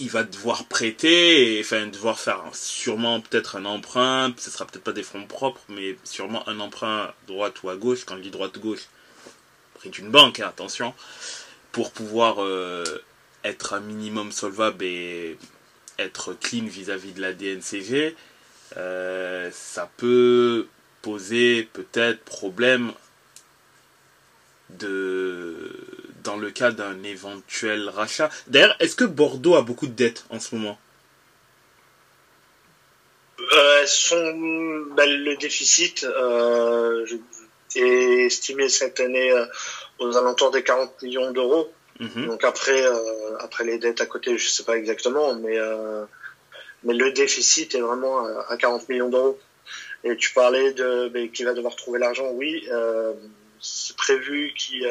il va devoir prêter, enfin devoir faire sûrement peut-être un emprunt, ce sera peut-être pas des fonds propres, mais sûrement un emprunt droite ou à gauche, quand je dis droite-gauche, près d'une banque, hein, attention, pour pouvoir euh, être un minimum solvable et être clean vis-à-vis de la DNCG, euh, ça peut poser peut-être problème de dans le cas d'un éventuel rachat. D'ailleurs, est-ce que Bordeaux a beaucoup de dettes en ce moment? Euh, ben, Le déficit euh, est estimé cette année euh, aux alentours des 40 millions d'euros. Mhm. Donc après, euh, après les dettes à côté, je ne sais pas exactement, mais, mais le déficit est vraiment à 40 millions d'euros. Et tu parlais de ben, qui va devoir trouver l'argent, oui. c'est prévu qu'il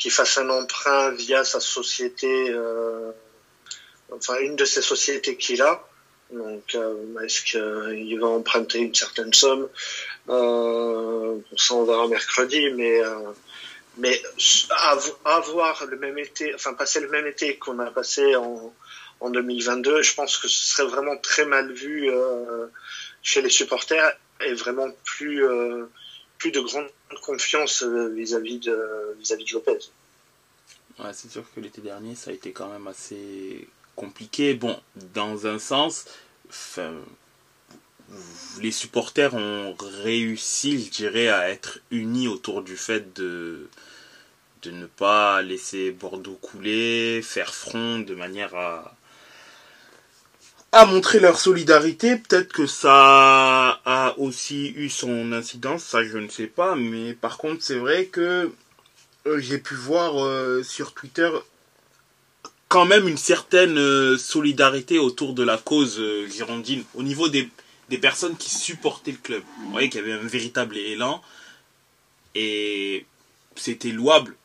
qu'il fasse un emprunt via sa société, euh, enfin une de ces sociétés qu'il a. Donc, euh, est-ce qu'il va emprunter une certaine somme? Euh, Ça, on verra mercredi, mais mais avoir le même été, enfin passer le même été qu'on a passé en, en 2022, je pense que ce serait vraiment très mal vu chez les supporters et vraiment plus plus de grande confiance euh, vis-à-vis de, vis-à-vis de Lopez. Ouais, c'est sûr que l'été dernier, ça a été quand même assez compliqué. Bon, dans un sens, les supporters ont réussi, je dirais, à être unis autour du fait de, de ne pas laisser Bordeaux couler, faire front de manière à, à montrer leur solidarité. Peut-être que ça a aussi eu son incidence, ça je ne sais pas. Mais par contre, c'est vrai que euh, j'ai pu voir euh, sur Twitter quand même une certaine euh, solidarité autour de la cause girondine au niveau des, personnes qui supportaient le club. Vous voyez qu'il y avait un véritable élan et c'était louable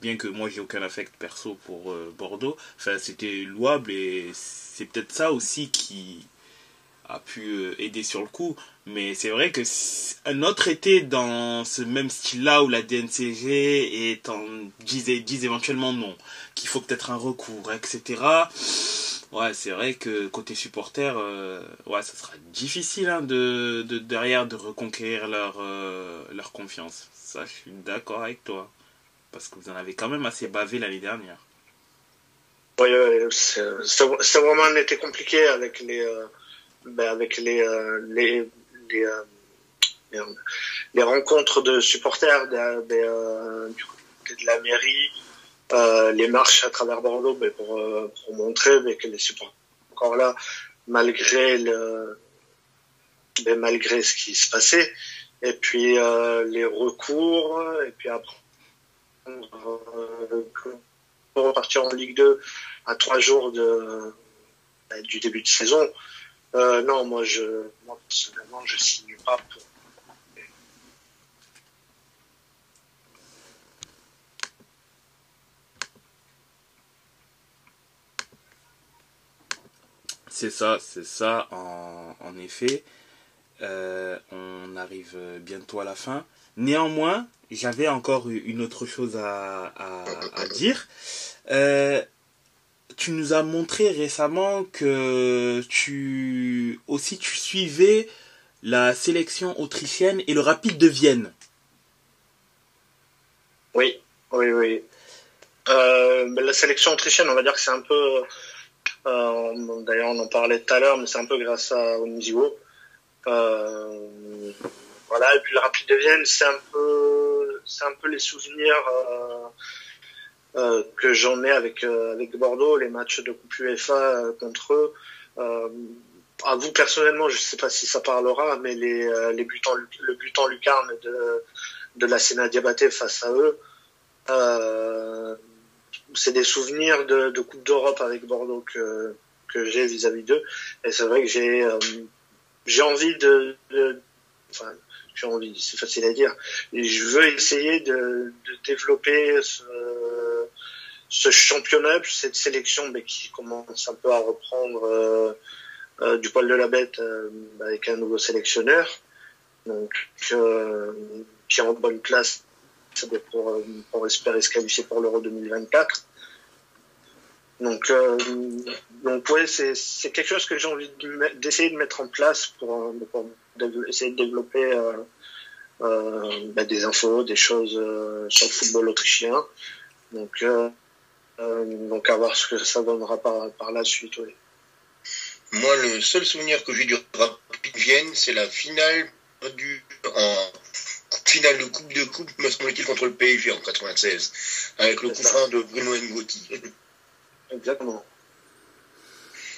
bien que moi j'ai aucun affect perso pour Bordeaux, enfin c'était louable et c'est peut-être ça aussi qui a pu euh, aider sur le coup. Mais c'est vrai que un autre été dans ce même style-là où la DNCG est en, disent, éventuellement non, qu'il faut peut-être un recours, etc. Ouais, c'est vrai que côté supporter, euh, ça sera difficile hein, de, derrière de reconquérir leur, euh, leur confiance. Ça, je suis d'accord avec toi. Parce que vous en avez quand même assez bavé l'année dernière. Oui, c'est vraiment un été compliqué avec les, euh, ben avec les, euh, les, les, euh, les, rencontres de supporters de, de, du côté de la mairie, les marches à travers Bordeaux ben pour, pour montrer ben, que les supporters encore là malgré le, ben, malgré ce qui se passait. Et puis les recours, et puis après repartir en Ligue 2 à trois jours de, bah, du début de saison. Euh, non, moi, je, moi, personnellement, je signe pas pour. C'est ça, c'est ça, en, en effet. euh, on arrive bientôt à la fin. Néanmoins, j'avais encore une autre chose à, dire. Euh, tu nous as montré récemment que tu aussi tu suivais la sélection autrichienne et le rapide de Vienne. Oui, oui, oui. Euh, la sélection autrichienne, on va dire que c'est un peu, euh, d'ailleurs on en parlait tout à l'heure, mais c'est un peu grâce à Onisiwo. Euh, voilà, et puis le rapide de Vienne, c'est un peu, c'est un peu les souvenirs que j'en ai avec avec Bordeaux, les matchs de Coupe UEFA contre eux à vous personnellement, je ne sais pas si ça parlera, mais les, euh, les en, le but en lucarne de, de la Sénat Diabaté face à eux, euh, c'est des souvenirs de, Coupe d'Europe avec Bordeaux que, que j'ai vis-à-vis d'eux. Et c'est vrai que j'ai euh, j'ai envie de, j'ai envie, c'est facile à dire. Et je veux essayer de, de développer ce, ce championnat, cette sélection mais qui commence un peu à reprendre euh, euh, du poil de la bête euh, avec un nouveau sélectionneur, donc euh, qui est en bonne place pour, pour espérer se qualifier pour l'Euro 2024. Donc, donc ouais, c'est quelque chose que j'ai envie d'essayer de, mettre en place pour, pour essayer de développer euh, bah, des infos, des choses sur le football autrichien. Donc, donc à voir ce que ça donnera par, par la suite. Moi, le seul souvenir que j'ai du Rapid Vienne, c'est la finale perdue en finale de Coupe de Coupe, me semble-t-il, contre le PSG en 96, avec le coup de Bruno Ngoti. Exactement.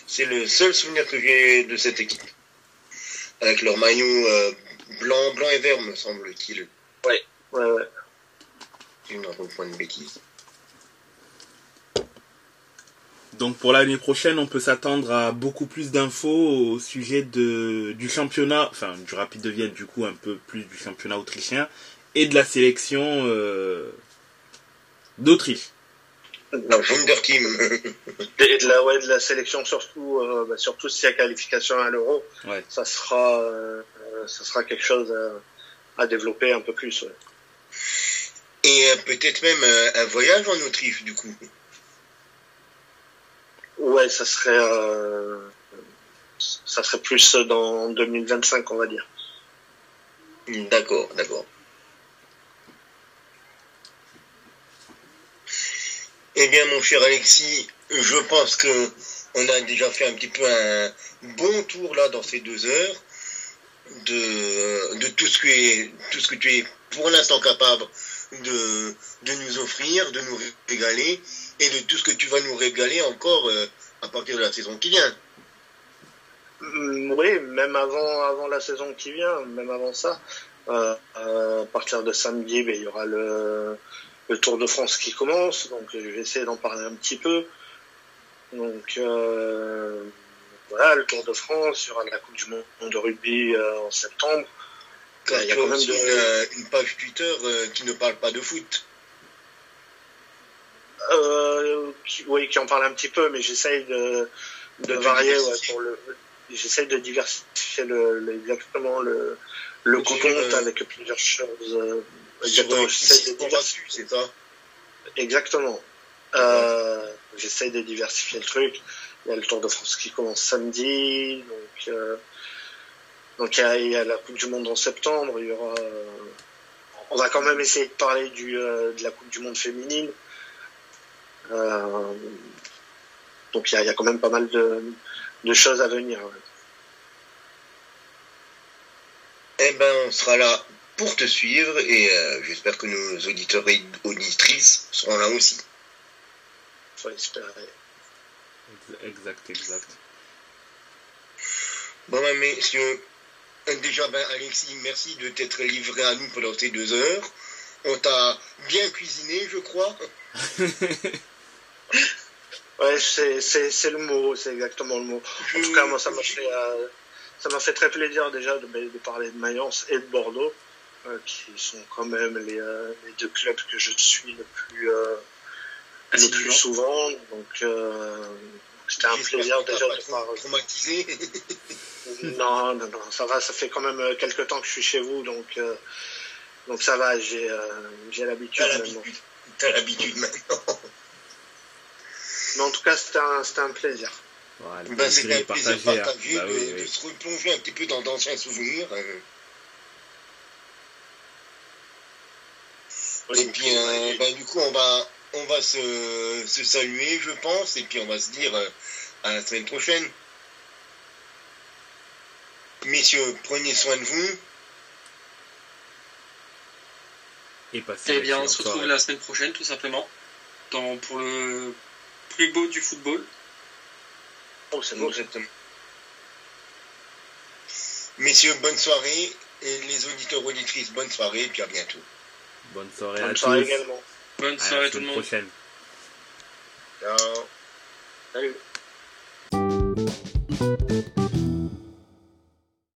C'est le seul souvenir que j'ai de cette équipe. Avec leur maillot euh, blanc, blanc et vert, me semble-t-il. Ouais, ouais, ouais. Une point de bêtise. Donc pour l'année prochaine, on peut s'attendre à beaucoup plus d'infos au sujet de, du championnat, enfin du Rapide de Vienne, du coup un peu plus du championnat autrichien et de la sélection euh, d'Autriche. La Wunderteam. et de la, ouais, de la sélection surtout, euh, bah, surtout si y a qualification à l'euro, ouais. ça sera, euh, ça sera quelque chose à, à développer un peu plus. Ouais. Et euh, peut-être même un voyage en Autriche du coup. Ouais, ça serait, euh, ça serait plus dans 2025, on va dire. D'accord, d'accord. Eh bien, mon cher Alexis, je pense que on a déjà fait un petit peu un bon tour là dans ces deux heures de, de tout ce que tout ce que tu es pour l'instant capable de, nous offrir, de nous régaler et de tout ce que tu vas nous régaler encore euh, à partir de la saison qui vient. Mm, oui, même avant, avant la saison qui vient, même avant ça, euh, euh, à partir de samedi, ben, il y aura le, le, Tour de France qui commence, donc je vais essayer d'en parler un petit peu. Donc euh, voilà, le Tour de France, il y aura la Coupe du Monde de rugby euh, en septembre. il y a quand même de... une, euh, une, page Twitter qui ne parle pas de foot. Euh, qui, oui, qui en parle un petit peu, mais j'essaye de, de, de varier ouais, pour le. J'essaye de diversifier le, le, exactement le, le euh, avec plusieurs choses. Euh, exactement. J'essaye de diversifier. c'est ça Exactement. Euh, j'essaye de diversifier le truc. Il y a le Tour de France qui commence samedi, donc euh, donc il y, a, il y, a, la Coupe du Monde en septembre. Il y aura. on va quand même essayer de parler du de la Coupe du Monde féminine. Euh, donc il y, y a, quand même pas mal de, de choses à venir. Ouais. Eh ben, on sera là pour te suivre et euh, j'espère que nos auditeurs et auditrices seront là aussi. Faut espérer. Exact, exact. Bon, ben, messieurs, déjà, ben, Alexis, merci de t'être livré à nous pendant ces deux heures. On t'a bien cuisiné, je crois. Ouais, c'est le mot, c'est exactement le mot. En tout cas, moi, ça m'a fait, euh, ça m'a fait très plaisir déjà de, de, parler de Mayence et de Bordeaux, qui sont quand même les, euh, les, deux clubs que je suis le plus, euh, le plus souvent. Donc, C'était un plaisir déjà pas de trop voir. traumatisé. Non, non, non, ça va, ça fait quand même euh, quelques temps que je suis chez vous, donc, euh, donc ça va, j'ai euh, j'ai l'habitude T'as maintenant. l'habitude. T'as l'habitude maintenant. Mais en tout cas, c'était un, c'était un plaisir. Voilà, plaisir un plaisir partagé, hein. partagé Bah de, oui, de se replonger un petit peu dans d'anciens souvenirs. euh. Et puis, euh, ben, du coup, on va, on va se, se saluer, je pense, et puis on va se dire euh, à la semaine prochaine. Messieurs, prenez soin de vous. Et passez Eh bien, on se retrouve soirée. la semaine prochaine, tout simplement, dans, pour le plus beau du football. Oh, c'est beau. Exactement. Messieurs, bonne soirée. Et les auditeurs auditrices, bonne soirée, et puis à bientôt. Bonne soirée à Bonne tous. soirée également. Bonne À soirée tout le monde. prochaine. Ciao. Salut.